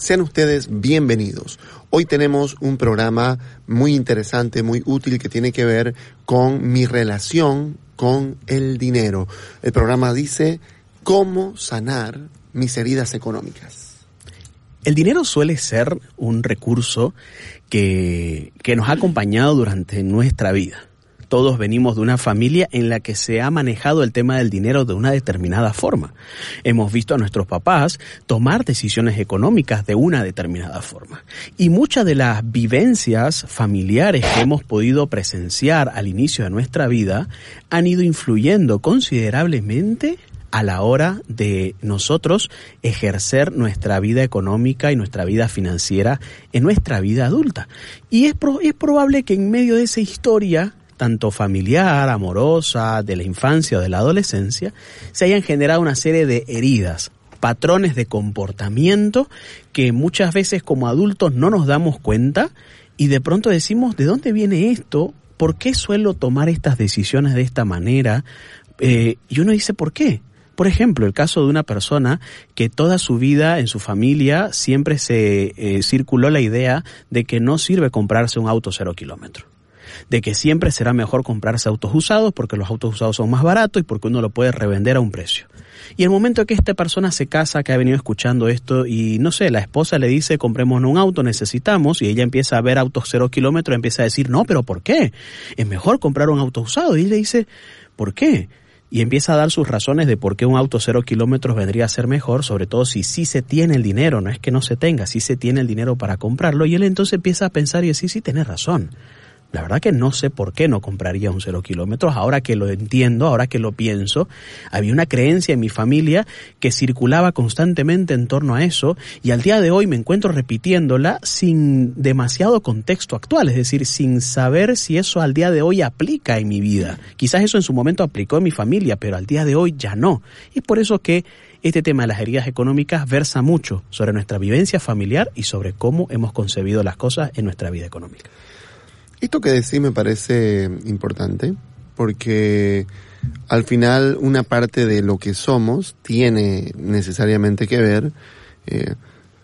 Sean ustedes bienvenidos. Hoy tenemos un programa muy interesante, muy útil que tiene que ver con mi relación con el dinero. El programa dice cómo sanar mis heridas económicas. El dinero suele ser un recurso que, que nos ha acompañado durante nuestra vida todos venimos de una familia en la que se ha manejado el tema del dinero de una determinada forma. Hemos visto a nuestros papás tomar decisiones económicas de una determinada forma. Y muchas de las vivencias familiares que hemos podido presenciar al inicio de nuestra vida han ido influyendo considerablemente a la hora de nosotros ejercer nuestra vida económica y nuestra vida financiera en nuestra vida adulta. Y es, es probable que en medio de esa historia tanto familiar, amorosa, de la infancia o de la adolescencia, se hayan generado una serie de heridas, patrones de comportamiento que muchas veces como adultos no nos damos cuenta y de pronto decimos, ¿de dónde viene esto? ¿Por qué suelo tomar estas decisiones de esta manera? Eh, y uno dice, ¿por qué? Por ejemplo, el caso de una persona que toda su vida en su familia siempre se eh, circuló la idea de que no sirve comprarse un auto cero kilómetros de que siempre será mejor comprarse autos usados porque los autos usados son más baratos y porque uno lo puede revender a un precio. Y el momento que esta persona se casa, que ha venido escuchando esto y no sé, la esposa le dice compremos un auto, necesitamos, y ella empieza a ver autos cero kilómetros, empieza a decir, no, pero ¿por qué? Es mejor comprar un auto usado. Y le dice, ¿por qué? y empieza a dar sus razones de por qué un auto cero kilómetros vendría a ser mejor, sobre todo si sí se tiene el dinero, no es que no se tenga, si se tiene el dinero para comprarlo, y él entonces empieza a pensar y decir, sí, tiene razón. La verdad que no sé por qué no compraría un cero kilómetros. Ahora que lo entiendo, ahora que lo pienso, había una creencia en mi familia que circulaba constantemente en torno a eso y al día de hoy me encuentro repitiéndola sin demasiado contexto actual, es decir, sin saber si eso al día de hoy aplica en mi vida. Quizás eso en su momento aplicó en mi familia, pero al día de hoy ya no. Y por eso que este tema de las heridas económicas versa mucho sobre nuestra vivencia familiar y sobre cómo hemos concebido las cosas en nuestra vida económica. Esto que decís me parece importante porque al final una parte de lo que somos tiene necesariamente que ver eh,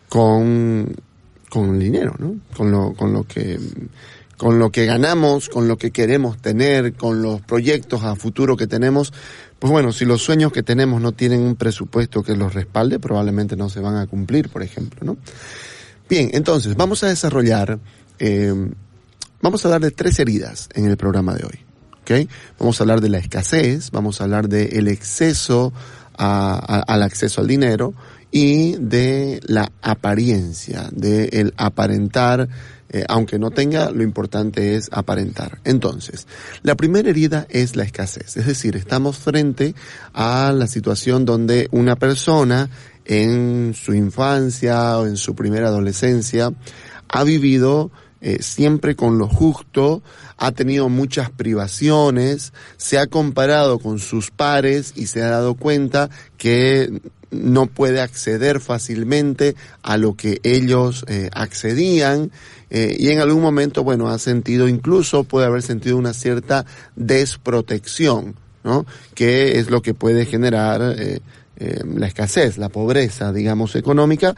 con, con el dinero, ¿no? Con lo, con lo que con lo que ganamos, con lo que queremos tener, con los proyectos a futuro que tenemos, pues bueno, si los sueños que tenemos no tienen un presupuesto que los respalde, probablemente no se van a cumplir, por ejemplo, ¿no? Bien, entonces vamos a desarrollar eh, Vamos a hablar de tres heridas en el programa de hoy. ¿okay? Vamos a hablar de la escasez, vamos a hablar del exceso al acceso al dinero y de la apariencia, de el aparentar, eh, aunque no tenga, lo importante es aparentar. Entonces, la primera herida es la escasez, es decir, estamos frente a la situación donde una persona en su infancia o en su primera adolescencia ha vivido eh, siempre con lo justo, ha tenido muchas privaciones, se ha comparado con sus pares y se ha dado cuenta que no puede acceder fácilmente a lo que ellos eh, accedían eh, y en algún momento, bueno, ha sentido incluso, puede haber sentido una cierta desprotección, ¿no? Que es lo que puede generar la escasez, la pobreza, digamos, económica,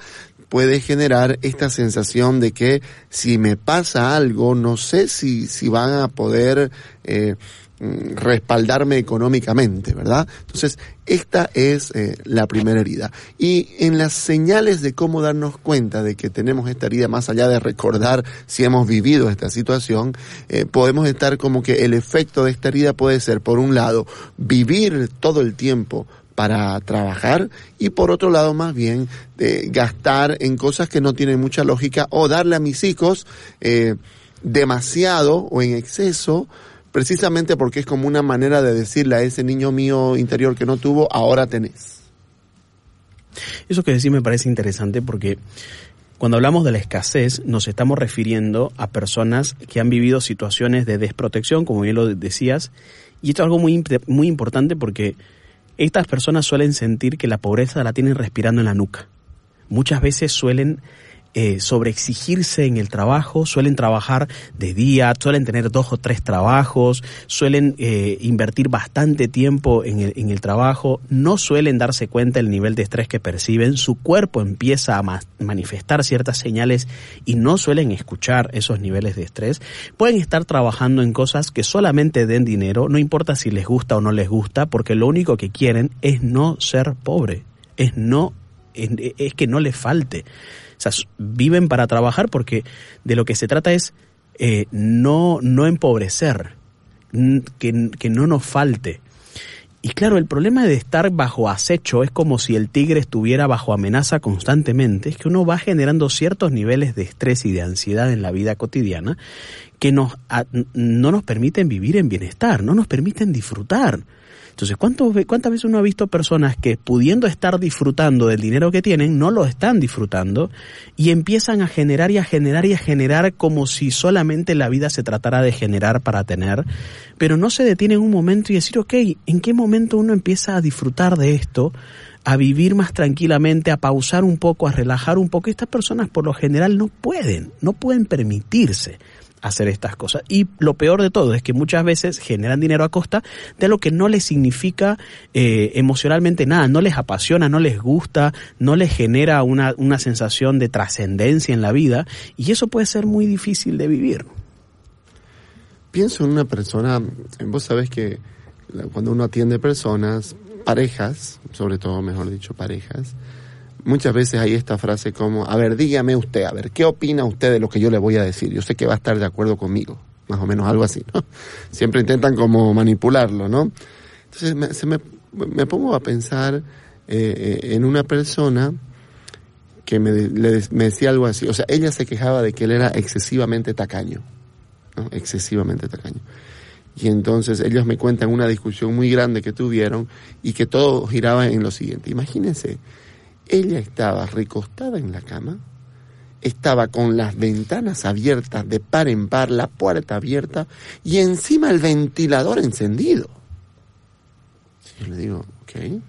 puede generar esta sensación de que si me pasa algo, no sé si, si van a poder eh, mm, respaldarme económicamente, ¿verdad? Entonces, esta es eh, la primera herida. Y en las señales de cómo darnos cuenta de que tenemos esta herida, más allá de recordar si hemos vivido esta situación, eh, podemos estar como que el efecto de esta herida puede ser, por un lado, vivir todo el tiempo para trabajar y por otro lado más bien de gastar en cosas que no tienen mucha lógica o darle a mis hijos eh, demasiado o en exceso precisamente porque es como una manera de decirle a ese niño mío interior que no tuvo, ahora tenés. Eso que decís me parece interesante porque cuando hablamos de la escasez nos estamos refiriendo a personas que han vivido situaciones de desprotección, como bien lo decías, y esto es algo muy, muy importante porque estas personas suelen sentir que la pobreza la tienen respirando en la nuca. Muchas veces suelen eh, sobreexigirse en el trabajo, suelen trabajar de día, suelen tener dos o tres trabajos, suelen eh, invertir bastante tiempo en el, en el trabajo, no suelen darse cuenta del nivel de estrés que perciben, su cuerpo empieza a manifestar ciertas señales y no suelen escuchar esos niveles de estrés, pueden estar trabajando en cosas que solamente den dinero, no importa si les gusta o no les gusta, porque lo único que quieren es no ser pobre, es no es que no les falte. Sea, viven para trabajar porque de lo que se trata es eh, no, no empobrecer, que, que no nos falte. Y claro, el problema de estar bajo acecho es como si el tigre estuviera bajo amenaza constantemente, es que uno va generando ciertos niveles de estrés y de ansiedad en la vida cotidiana que nos, no nos permiten vivir en bienestar, no nos permiten disfrutar. Entonces, ¿cuántas veces uno ha visto personas que pudiendo estar disfrutando del dinero que tienen, no lo están disfrutando y empiezan a generar y a generar y a generar como si solamente la vida se tratara de generar para tener, pero no se detiene un momento y decir, ok, ¿en qué momento uno empieza a disfrutar de esto? a vivir más tranquilamente, a pausar un poco, a relajar un poco. Estas personas por lo general no pueden, no pueden permitirse hacer estas cosas. Y lo peor de todo es que muchas veces generan dinero a costa de lo que no les significa eh, emocionalmente nada, no les apasiona, no les gusta, no les genera una, una sensación de trascendencia en la vida y eso puede ser muy difícil de vivir. Pienso en una persona, vos sabés que cuando uno atiende personas, parejas, sobre todo, mejor dicho, parejas, muchas veces hay esta frase como, a ver, dígame usted, a ver, ¿qué opina usted de lo que yo le voy a decir? Yo sé que va a estar de acuerdo conmigo, más o menos algo así, ¿no? Siempre intentan como manipularlo, ¿no? Entonces me, se me, me pongo a pensar eh, eh, en una persona que me, le, me decía algo así, o sea, ella se quejaba de que él era excesivamente tacaño, ¿no? Excesivamente tacaño. Y entonces ellos me cuentan una discusión muy grande que tuvieron y que todo giraba en lo siguiente. Imagínense, ella estaba recostada en la cama, estaba con las ventanas abiertas de par en par, la puerta abierta y encima el ventilador encendido. Yo le digo, ok.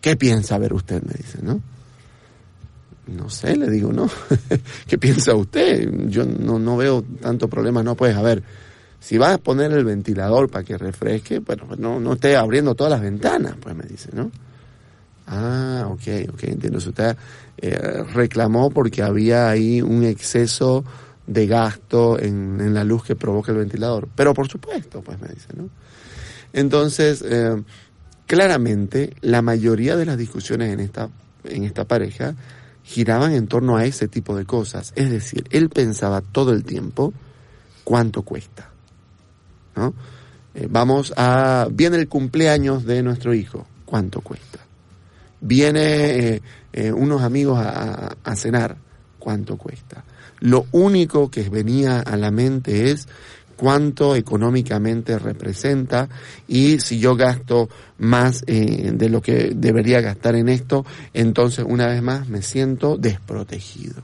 ¿Qué piensa ver usted? Me dice, ¿no? No sé, le digo, no. ¿Qué piensa usted? Yo no, no veo tanto problema, no puedes, a ver, si vas a poner el ventilador para que refresque, bueno, pues no, no esté abriendo todas las ventanas, pues me dice, ¿no? Ah, ok, ok, entiendo. Usted eh, reclamó porque había ahí un exceso de gasto en, en, la luz que provoca el ventilador. Pero por supuesto, pues me dice, ¿no? Entonces, eh, claramente, la mayoría de las discusiones en esta, en esta pareja giraban en torno a ese tipo de cosas. Es decir, él pensaba todo el tiempo cuánto cuesta. ¿no? Eh, vamos a, viene el cumpleaños de nuestro hijo, ¿cuánto cuesta? Viene eh, eh, unos amigos a, a, cenar, ¿cuánto cuesta? Lo único que venía a la mente es cuánto económicamente representa y si yo gasto más eh, de lo que debería gastar en esto, entonces una vez más me siento desprotegido.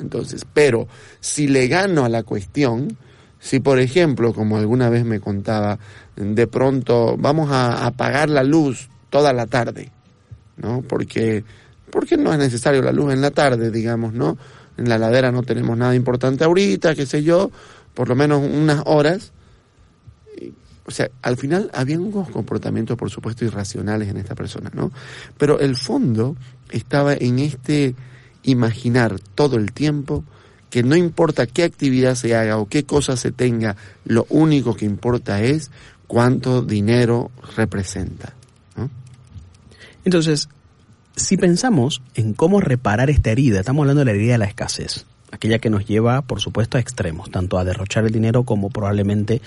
Entonces, pero si le gano a la cuestión, si por ejemplo, como alguna vez me contaba, de pronto vamos a apagar la luz toda la tarde, ¿no? Porque, porque no es necesario la luz en la tarde, digamos, ¿no? En la ladera no tenemos nada importante ahorita, qué sé yo, por lo menos unas horas. O sea, al final había unos comportamientos, por supuesto, irracionales en esta persona, ¿no? Pero el fondo estaba en este imaginar todo el tiempo que no importa qué actividad se haga o qué cosa se tenga, lo único que importa es cuánto dinero representa. Entonces, si pensamos en cómo reparar esta herida, estamos hablando de la herida de la escasez, aquella que nos lleva, por supuesto, a extremos, tanto a derrochar el dinero como probablemente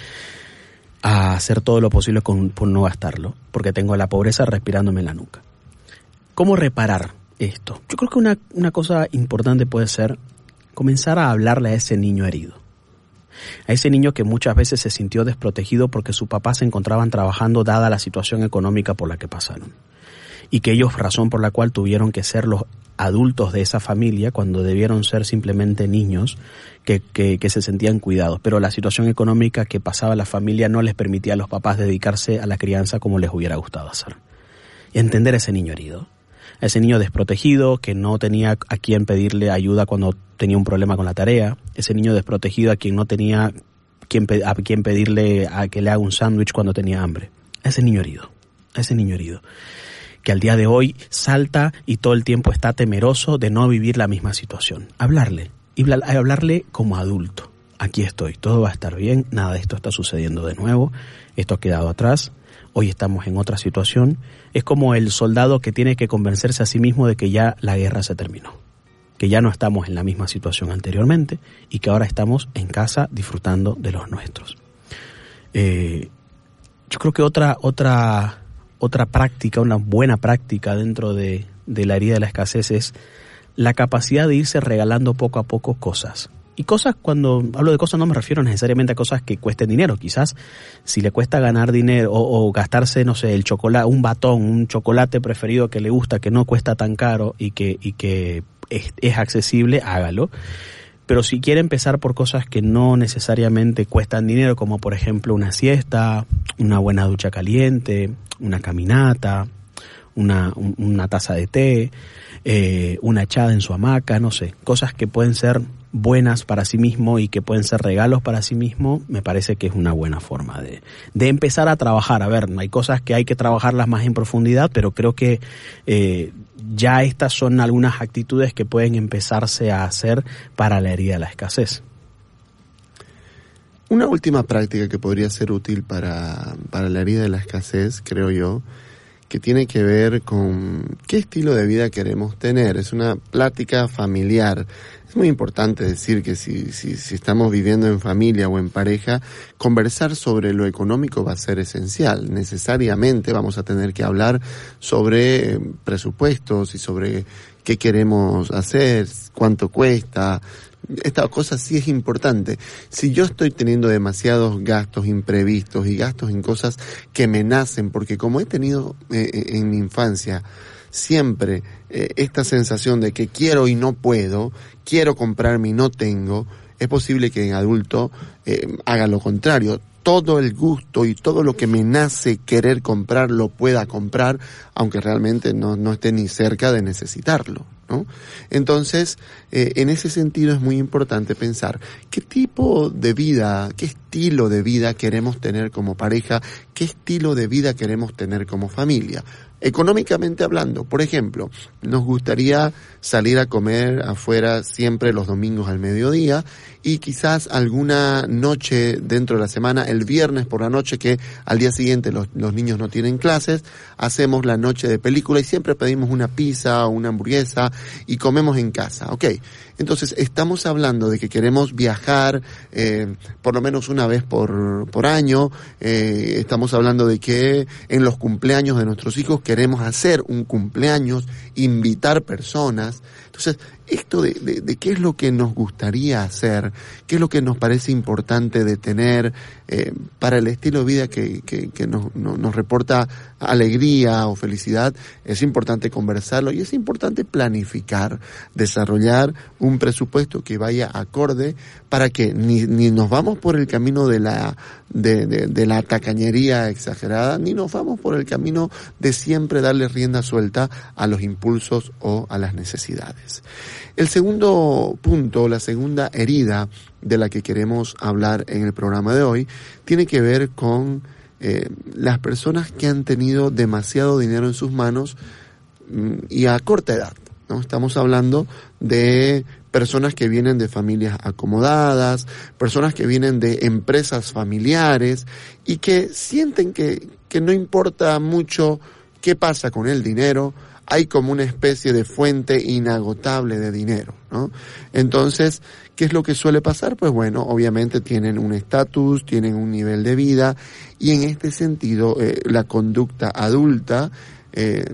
a hacer todo lo posible con, por no gastarlo, porque tengo la pobreza respirándome en la nuca. ¿Cómo reparar esto? Yo creo que una, una cosa importante puede ser comenzar a hablarle a ese niño herido. A ese niño que muchas veces se sintió desprotegido porque sus papás se encontraban trabajando dada la situación económica por la que pasaron. Y que ellos, razón por la cual tuvieron que ser los adultos de esa familia cuando debieron ser simplemente niños que, que, se sentían cuidados. Pero la situación económica que pasaba la familia no les permitía a los papás dedicarse a la crianza como les hubiera gustado hacer. Entender a ese niño herido ese niño desprotegido que no tenía a quien pedirle ayuda cuando tenía un problema con la tarea, ese niño desprotegido a quien no tenía a quien pedirle a que le haga un sándwich cuando tenía hambre. Ese niño herido, ese niño herido, que al día de hoy salta y todo el tiempo está temeroso de no vivir la misma situación. Hablarle, y hablarle como adulto. Aquí estoy, todo va a estar bien, nada de esto está sucediendo de nuevo, esto ha quedado atrás, hoy estamos en otra situación. Es como el soldado que tiene que convencerse a sí mismo de que ya la guerra se terminó, que ya no estamos en la misma situación anteriormente y que ahora estamos en casa disfrutando de los nuestros. Eh, yo creo que otra, otra, otra práctica, una buena práctica dentro de, de la herida de la escasez es la capacidad de irse regalando poco a poco cosas. Y cosas, cuando hablo de cosas no me refiero necesariamente a cosas que cuesten dinero. Quizás si le cuesta ganar dinero o, gastarse, no sé, el chocolate, un batón, un chocolate preferido que le gusta, que no cuesta tan caro y que, y que es, es accesible, hágalo. Pero si quiere empezar por cosas que no necesariamente cuestan dinero, como por ejemplo una siesta, una buena ducha caliente, una caminata, una, una taza de té, eh, una echada en su hamaca, no sé, cosas que pueden ser buenas para sí mismo y que pueden ser regalos para sí mismo, me parece que es una buena forma de, de empezar a trabajar. A ver, hay cosas que hay que trabajarlas más en profundidad, pero creo que eh, ya estas son algunas actitudes que pueden empezarse a hacer para la herida de la escasez. Una última práctica que podría ser útil para, para la herida de la escasez, creo yo, que tiene que ver con qué estilo de vida queremos tener. Es una plática familiar. Es muy importante decir que si, si, si, estamos viviendo en familia o en pareja, conversar sobre lo económico va a ser esencial. Necesariamente vamos a tener que hablar sobre eh, presupuestos y sobre qué queremos hacer, cuánto cuesta, esta cosa sí es importante. Si yo estoy teniendo demasiados gastos imprevistos y gastos en cosas que me nacen, porque como he tenido eh, eh, en mi infancia siempre eh, esta sensación de que quiero y no puedo, quiero comprarme y no tengo, es posible que en adulto haga lo contrario. Todo el gusto y todo lo que me nace querer comprar lo pueda comprar, aunque realmente no, no esté ni cerca de necesitarlo. ¿no? Entonces, eh, en ese sentido es muy importante pensar qué tipo de vida, qué estilo de vida queremos tener como pareja, qué estilo de vida queremos tener como familia. Económicamente hablando, por ejemplo, nos gustaría salir a comer afuera siempre los domingos al mediodía y quizás alguna noche dentro de la semana, el viernes por la noche que al día siguiente los, los niños no tienen clases, hacemos la noche de película y siempre pedimos una pizza o una hamburguesa y comemos en casa. Ok, entonces estamos hablando de que queremos viajar eh, por lo menos una vez por, por año, eh, estamos hablando de que en los cumpleaños de nuestros hijos queremos hacer un cumpleaños, invitar personas. Entonces, esto de, de, qué es lo que nos gustaría hacer, qué es lo que nos parece importante de tener eh, para el estilo de vida que, que, que nos, nos reporta alegría o felicidad, es importante conversarlo y es importante planificar, desarrollar un presupuesto que vaya acorde para que ni, ni nos vamos por el camino de la, de, de, de la tacañería exagerada, ni nos vamos por el camino de siempre darle rienda suelta a los impulsos o a las necesidades. El segundo punto, la segunda herida de la que queremos hablar en el programa de hoy, tiene que ver con eh, las personas que han tenido demasiado dinero en sus manos mm, y a corta edad. ¿no? Estamos hablando de personas que vienen de familias acomodadas, personas que vienen de empresas familiares y que sienten que, que no importa mucho qué pasa con el dinero, hay como una especie de fuente inagotable de dinero, ¿no? Entonces, ¿qué es lo que suele pasar? Pues bueno, obviamente tienen un estatus, tienen un nivel de vida y en este sentido eh, la conducta adulta eh,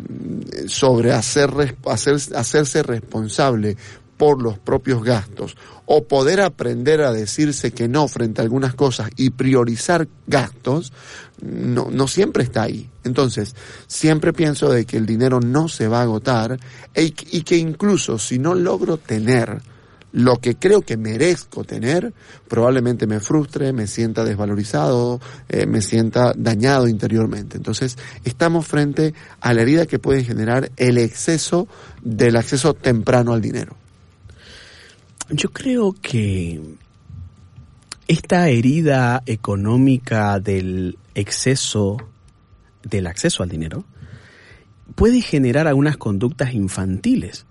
sobre hacer, hacer, hacerse responsable por los propios gastos o poder aprender a decirse que no frente a algunas cosas y priorizar gastos, no, no siempre está ahí. Entonces, siempre pienso de que el dinero no se va a agotar y que incluso si no logro tener lo que creo que merezco tener, probablemente me frustre, me sienta desvalorizado, eh, me sienta dañado interiormente. Entonces, estamos frente a la herida que puede generar el exceso del acceso temprano al dinero. Yo creo que esta herida económica del exceso, del acceso al dinero, puede generar algunas conductas infantiles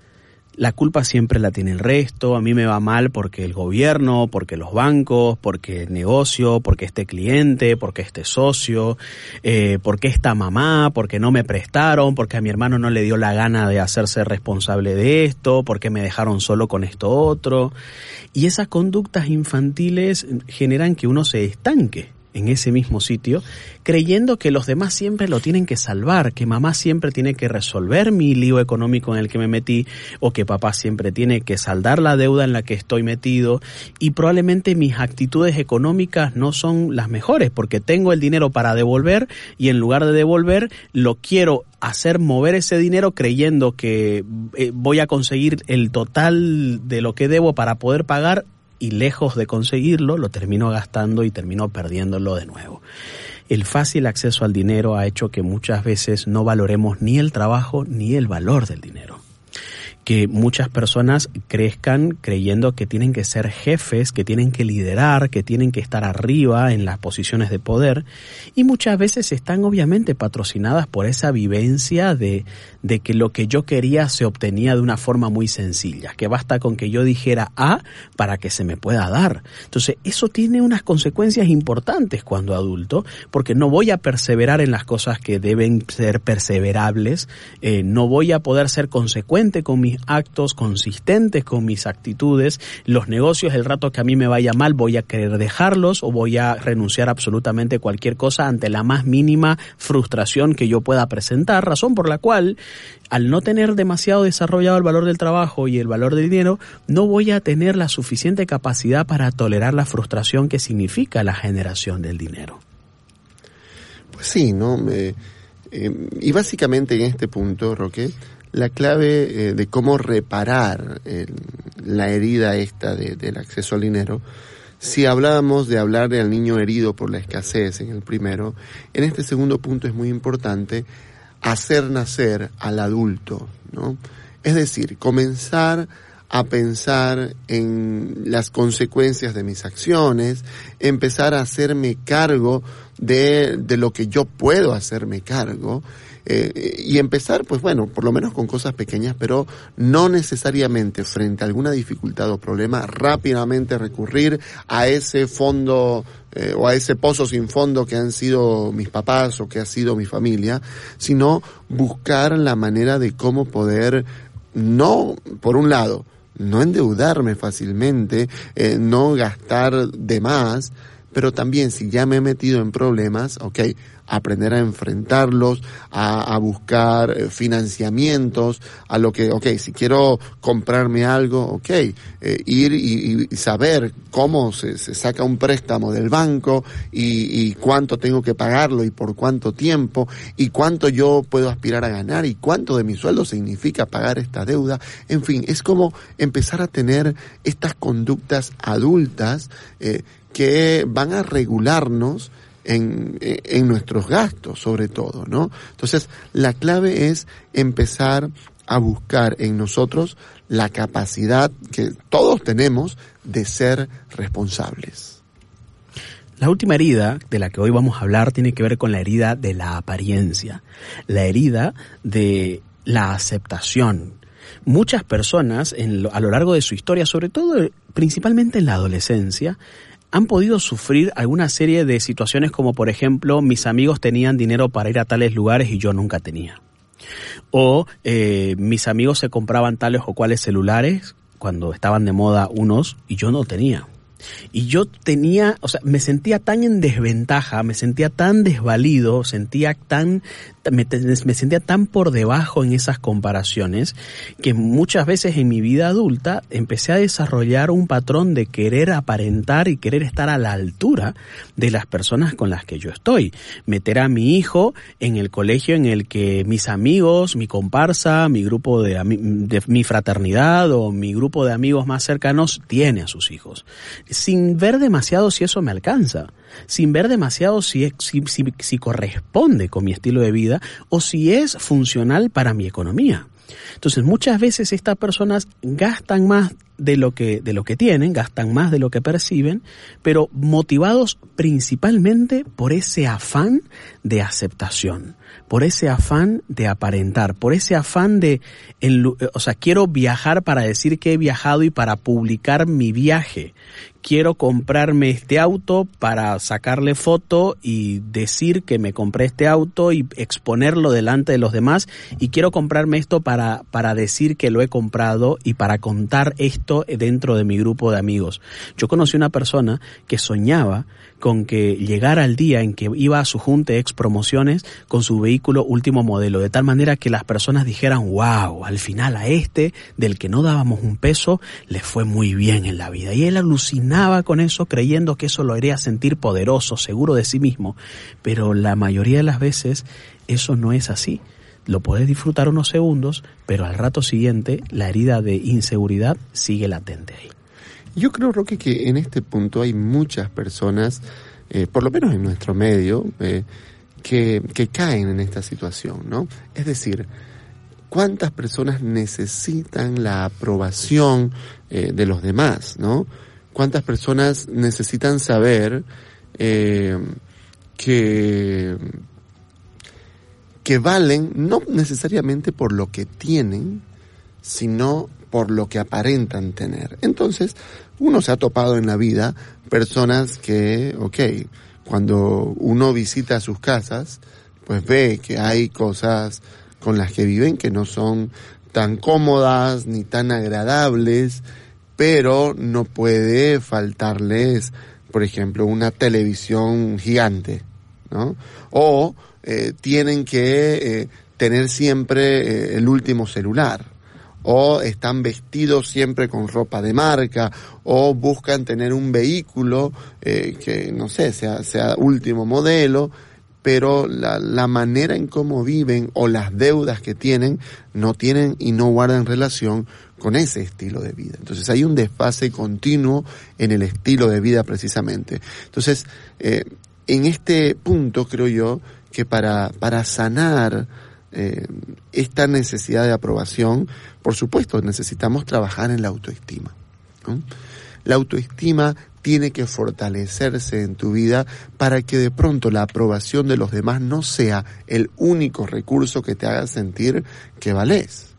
la culpa siempre la tiene el resto, a mí me va mal porque el gobierno, porque los bancos, porque el negocio, porque este cliente, porque este socio, eh, porque esta mamá, porque no me prestaron, porque a mi hermano no le dio la gana de hacerse responsable de esto, porque me dejaron solo con esto otro. Y esas conductas infantiles generan que uno se estanque en ese mismo sitio, creyendo que los demás siempre lo tienen que salvar, que mamá siempre tiene que resolver mi lío económico en el que me metí, o que papá siempre tiene que saldar la deuda en la que estoy metido, y probablemente mis actitudes económicas no son las mejores, porque tengo el dinero para devolver, y en lugar de devolver, lo quiero hacer mover ese dinero creyendo que eh, voy a conseguir el total de lo que debo para poder pagar y lejos de conseguirlo, lo termino gastando y termino perdiéndolo de nuevo. El fácil acceso al dinero ha hecho que muchas veces no valoremos ni el trabajo ni el valor del dinero que muchas personas crezcan creyendo que tienen que ser jefes, que tienen que liderar, que tienen que estar arriba en las posiciones de poder y muchas veces están obviamente patrocinadas por esa vivencia de, de que lo que yo quería se obtenía de una forma muy sencilla, que basta con que yo dijera A para que se me pueda dar. Entonces eso tiene unas consecuencias importantes cuando adulto porque no voy a perseverar en las cosas que deben ser perseverables, eh, no voy a poder ser consecuente con actos, consistentes con mis actitudes. Los negocios, el rato que a mí me vaya mal, voy a querer dejarlos o voy a renunciar absolutamente cualquier cosa ante la más mínima frustración que yo pueda presentar, razón por la cual al no tener demasiado desarrollado el valor del trabajo y el valor del dinero, no voy a tener la suficiente capacidad para tolerar la frustración que significa la generación del dinero. Pues sí, ¿no? Eh, y básicamente en este punto, Roque, la clave eh, de cómo reparar la herida esta del acceso al dinero, si hablábamos de hablar del niño herido por la escasez en el primero, en este segundo punto es muy importante hacer nacer al adulto, ¿no? Es decir, comenzar a pensar en las consecuencias de mis acciones, empezar a hacerme cargo de, de lo que yo puedo hacerme cargo, eh, y empezar, pues bueno, por lo menos con cosas pequeñas, pero no necesariamente frente a alguna dificultad o problema, rápidamente recurrir a ese fondo eh, o a ese pozo sin fondo que han sido mis papás o que ha sido mi familia, sino buscar la manera de cómo poder, no, por un lado, no endeudarme fácilmente, eh, no gastar de más, pero también si ya me he metido en problemas, ok, aprender a enfrentarlos, a, buscar eh, financiamientos, a lo que, ok, si quiero comprarme algo, ok, eh, ir y, saber cómo se, saca un préstamo del banco y, y, cuánto tengo que pagarlo y por cuánto tiempo y cuánto yo puedo aspirar a ganar y cuánto de mi sueldo significa pagar esta deuda. En fin, es como empezar a tener estas conductas adultas eh, que van a regularnos en, en nuestros gastos, sobre todo, ¿no? Entonces, la clave es empezar a buscar en nosotros la capacidad que todos tenemos de ser responsables. La última herida de la que hoy vamos a hablar tiene que ver con la herida de la apariencia, la herida de la aceptación. Muchas personas en a lo largo de su historia, sobre todo principalmente en la adolescencia, han podido sufrir alguna serie de situaciones como por ejemplo mis amigos tenían dinero para ir a tales lugares y yo nunca tenía. O eh, mis amigos se compraban tales o cuales celulares cuando estaban de moda unos y yo no tenía. Y yo tenía, o sea, me sentía tan en desventaja, me sentía tan desvalido, sentía tan, me, sentía tan por debajo en esas comparaciones que muchas veces en mi vida adulta empecé a desarrollar un patrón de querer aparentar y querer estar a la altura de las personas con las que yo estoy. Meter a mi hijo en el colegio en el que mis amigos, mi comparsa, mi grupo de mi fraternidad o mi grupo de amigos más cercanos tiene a sus hijos sin ver demasiado si eso me alcanza, sin ver demasiado si, si, si, corresponde con mi estilo de vida o si es funcional para mi economía. Entonces muchas veces estas personas gastan más de lo que de lo que tienen, gastan más de lo que perciben, pero motivados principalmente por ese afán de aceptación, por ese afán de aparentar, por ese afán de o sea, quiero viajar para decir que he viajado y para publicar mi viaje quiero comprarme este auto para sacarle foto y decir que me compré este auto y exponerlo delante de los demás y quiero comprarme esto para, para decir que lo he comprado y para contar esto dentro de mi grupo de amigos. Yo conocí una persona que soñaba con que llegara el día en que iba a su junte ex promociones con su vehículo último modelo, de tal manera que las personas dijeran, wow, al final a este, del que no dábamos un peso, le fue muy bien en la vida. Y él alucinaba con eso, creyendo que eso lo haría sentir poderoso, seguro de sí mismo. Pero la mayoría de las veces eso no es así. Lo puedes disfrutar unos segundos, pero al rato siguiente la herida de inseguridad sigue latente ahí. Yo creo, Roque, que en este punto hay muchas personas, eh, por lo menos en nuestro medio, eh, que, que caen en esta situación, ¿no? Es decir, ¿cuántas personas necesitan la aprobación eh, de los demás, ¿no? ¿Cuántas personas necesitan saber que, que valen no necesariamente por lo que tienen, sino por lo que aparentan tener. Entonces, uno se ha topado en la vida personas que, ok, cuando uno visita sus casas, pues ve que hay cosas con las que viven que no son tan cómodas ni tan agradables, pero no puede faltarles, por ejemplo, una televisión gigante, ¿no? O eh, tienen que eh, tener siempre eh, el último celular o están vestidos siempre con ropa de marca, o buscan tener un vehículo eh, que, no sé, sea, sea último modelo, pero la, la manera en cómo viven o las deudas que tienen no tienen y no guardan relación con ese estilo de vida. Entonces hay un desfase continuo en el estilo de vida precisamente. Entonces, eh, en este punto creo yo que para, para sanar eh, esta necesidad de aprobación, por supuesto, necesitamos trabajar en la autoestima. La autoestima tiene que fortalecerse en tu vida para que de pronto la aprobación de los demás no sea el único recurso que te haga sentir que vales.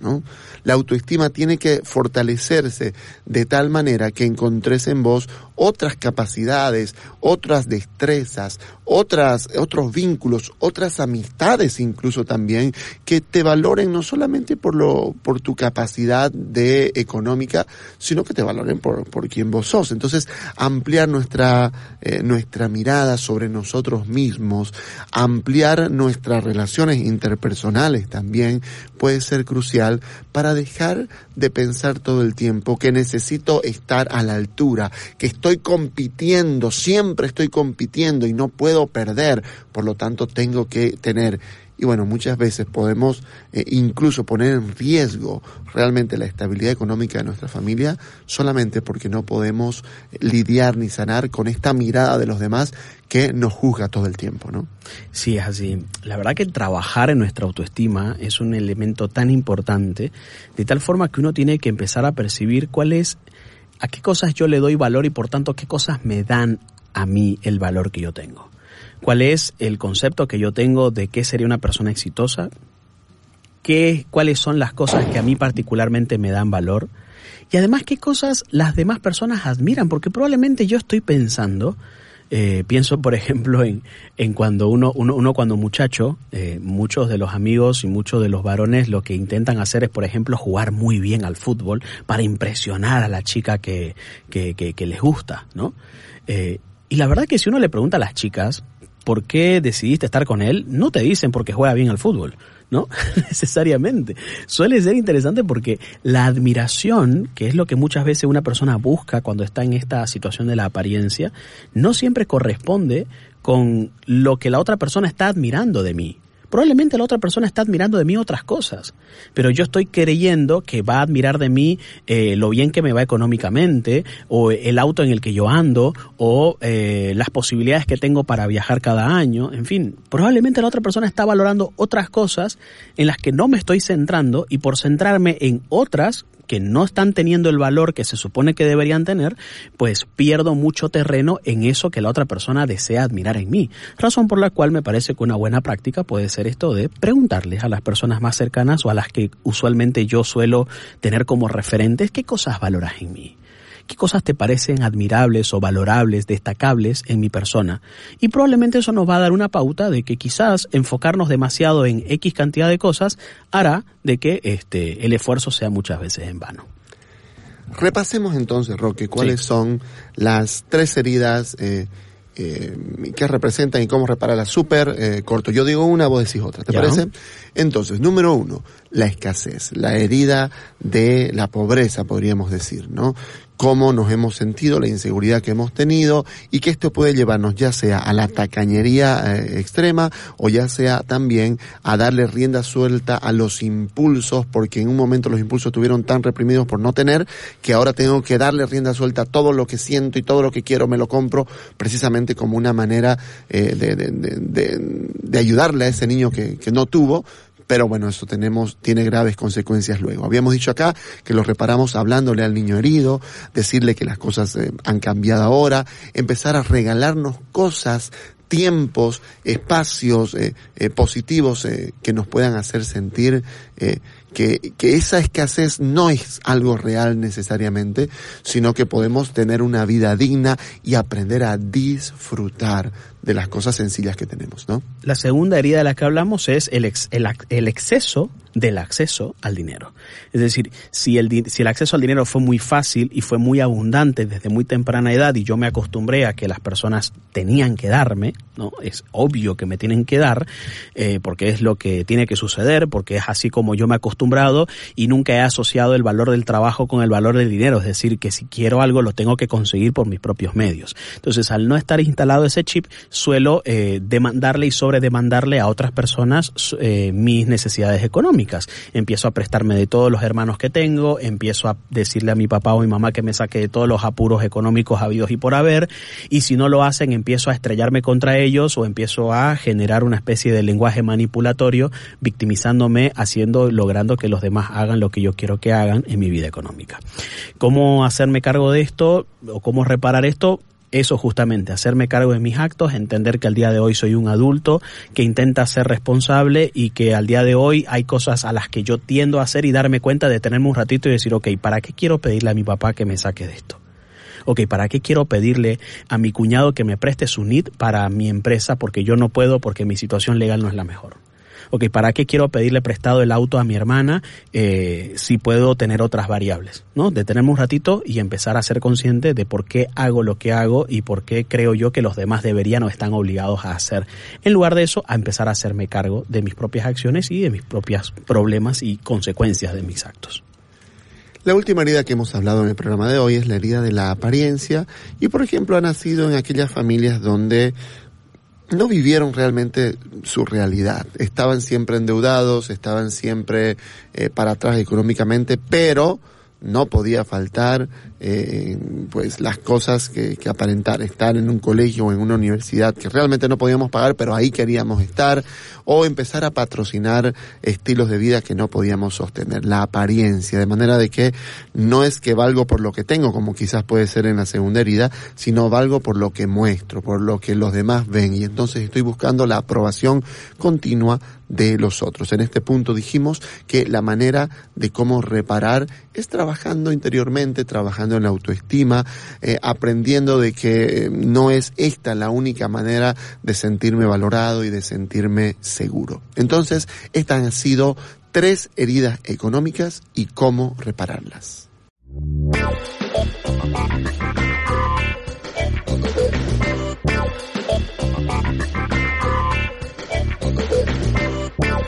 ¿No? La autoestima tiene que fortalecerse de tal manera que encontres en vos otras capacidades, otras destrezas, otras, otros vínculos, otras amistades incluso también, que te valoren no solamente por lo, por tu capacidad de económica, sino que te valoren por, por quien vos sos. Entonces, ampliar nuestra, eh, nuestra mirada sobre nosotros mismos, ampliar nuestras relaciones interpersonales también puede ser crucial para dejar de pensar todo el tiempo que necesito estar a la altura, que estoy compitiendo, siempre estoy compitiendo y no puedo perder, por lo tanto tengo que tener y bueno, muchas veces podemos eh, incluso poner en riesgo realmente la estabilidad económica de nuestra familia solamente porque no podemos eh, lidiar ni sanar con esta mirada de los demás que nos juzga todo el tiempo, ¿no? Sí, es así. La verdad que trabajar en nuestra autoestima es un elemento tan importante, de tal forma que uno tiene que empezar a percibir cuál es, a qué cosas yo le doy valor y por tanto qué cosas me dan a mí el valor que yo tengo cuál es el concepto que yo tengo de qué sería una persona exitosa, qué, cuáles son las cosas que a mí particularmente me dan valor y además qué cosas las demás personas admiran, porque probablemente yo estoy pensando Eh, pienso, por ejemplo, en, en cuando uno, uno, uno cuando muchacho, eh, muchos de los amigos y muchos de los varones lo que intentan hacer es, por ejemplo, jugar muy bien al fútbol para impresionar a la chica que, que, que, les gusta, ¿no? Eh, y la verdad que si uno le pregunta a las chicas, ¿por qué decidiste estar con él? No te dicen porque juega bien al fútbol ¿no? Necesariamente. Suele ser interesante porque la admiración, que es lo que muchas veces una persona busca cuando está en esta situación de la apariencia, no siempre corresponde con lo que la otra persona está admirando de mí. Probablemente la otra persona está admirando de mí otras cosas, pero yo estoy creyendo que va a admirar de mí eh, lo bien que me va económicamente, o el auto en el que yo ando, o eh, las posibilidades que tengo para viajar cada año, en fin, probablemente la otra persona está valorando otras cosas en las que no me estoy centrando y por centrarme en otras que no están teniendo el valor que se supone que deberían tener, pues pierdo mucho terreno en eso que la otra persona desea admirar en mí. Razón por la cual me parece que una buena práctica puede ser esto de preguntarles a las personas más cercanas o a las que usualmente yo suelo tener como referentes qué cosas valoras en mí. ¿Qué cosas te parecen admirables o valorables, destacables en mi persona? Y probablemente eso nos va a dar una pauta de que quizás enfocarnos demasiado en X cantidad de cosas hará de que este, el esfuerzo sea muchas veces en vano. Repasemos entonces, Roque, cuáles son las tres heridas eh, eh, que representan y cómo repararlas. Súper eh, corto. Yo digo una, vos decís otra. ¿Te parece? Entonces, número uno, la escasez, la herida de la pobreza, podríamos decir, ¿no? cómo nos hemos sentido, la inseguridad que hemos tenido y que esto puede llevarnos ya sea a la tacañería eh, extrema o ya sea también a darle rienda suelta a los impulsos porque en un momento los impulsos estuvieron tan reprimidos por no tener que ahora tengo que darle rienda suelta a todo lo que siento y todo lo que quiero me lo compro precisamente como una manera eh, de, de, de, de, ayudarle a ese niño que, que no tuvo pero bueno, esto tenemos, tiene graves consecuencias luego. Habíamos dicho acá que lo reparamos hablándole al niño herido, decirle que las cosas eh, han cambiado ahora, empezar a regalarnos cosas tiempos, espacios eh, eh, positivos que nos puedan hacer sentir que, que esa escasez no es algo real necesariamente, sino que podemos tener una vida digna y aprender a disfrutar de las cosas sencillas que tenemos, ¿no? La segunda herida de la que hablamos es el, el, el exceso del acceso al dinero. Es decir, si el, si el acceso al dinero fue muy fácil y fue muy abundante desde muy temprana edad y yo me acostumbré a que las personas tenían que darme, ¿no? Es obvio que me tienen que dar, eh, porque es lo que tiene que suceder, porque es así como yo me he acostumbrado y nunca he asociado el valor del trabajo con el valor del dinero. Es decir, que si quiero algo lo tengo que conseguir por mis propios medios. Entonces, al no estar instalado ese chip, suelo eh, demandarle y sobredemandarle a otras personas eh, mis necesidades económicas. Empiezo a prestarme de todos los hermanos que tengo, empiezo a decirle a mi papá o mi mamá que me saque de todos los apuros económicos habidos y por haber, y si no lo hacen empiezo a estrellarme contra ellos o empiezo a generar una especie de lenguaje manipulatorio, victimizándome, haciendo, logrando que los demás hagan lo que yo quiero que hagan en mi vida económica. ¿Cómo hacerme cargo de esto o cómo reparar esto? Eso justamente, hacerme cargo de mis actos, entender que al día de hoy soy un adulto que intenta ser responsable y que al día de hoy hay cosas a las que yo tiendo a hacer y darme cuenta de tenerme un ratito y decir, ok, ¿para qué quiero pedirle a mi papá que me saque de esto? Ok, ¿para qué quiero pedirle a mi cuñado que me preste su NIT para mi empresa porque yo no puedo porque mi situación legal no es la mejor? Ok, ¿para qué quiero pedirle prestado el auto a mi hermana eh, si puedo tener otras variables? ¿No? Detenerme un ratito y empezar a ser consciente de por qué hago lo que hago y por qué creo yo que los demás deberían o están obligados a hacer. En lugar de eso, a empezar a hacerme cargo de mis propias acciones y de mis propios problemas y consecuencias de mis actos. La última herida que hemos hablado en el programa de hoy es la herida de la apariencia y por ejemplo ha nacido en aquellas familias donde no vivieron realmente su realidad. Estaban siempre endeudados, estaban siempre eh, para atrás económicamente, pero no podía faltar eh, pues las cosas que, que, aparentar estar en un colegio o en una universidad que realmente no podíamos pagar pero ahí queríamos estar o empezar a patrocinar estilos de vida que no podíamos sostener la apariencia de manera de que no es que valgo por lo que tengo como quizás puede ser en la segunda herida sino valgo por lo que muestro por lo que los demás ven. Y entonces estoy buscando la aprobación continua de los otros. En este punto dijimos que la manera de cómo reparar es trabajando interiormente, trabajando en la autoestima, eh, aprendiendo de que eh, no es esta la única manera de sentirme valorado y de sentirme seguro. Entonces, estas han sido tres heridas económicas y cómo repararlas.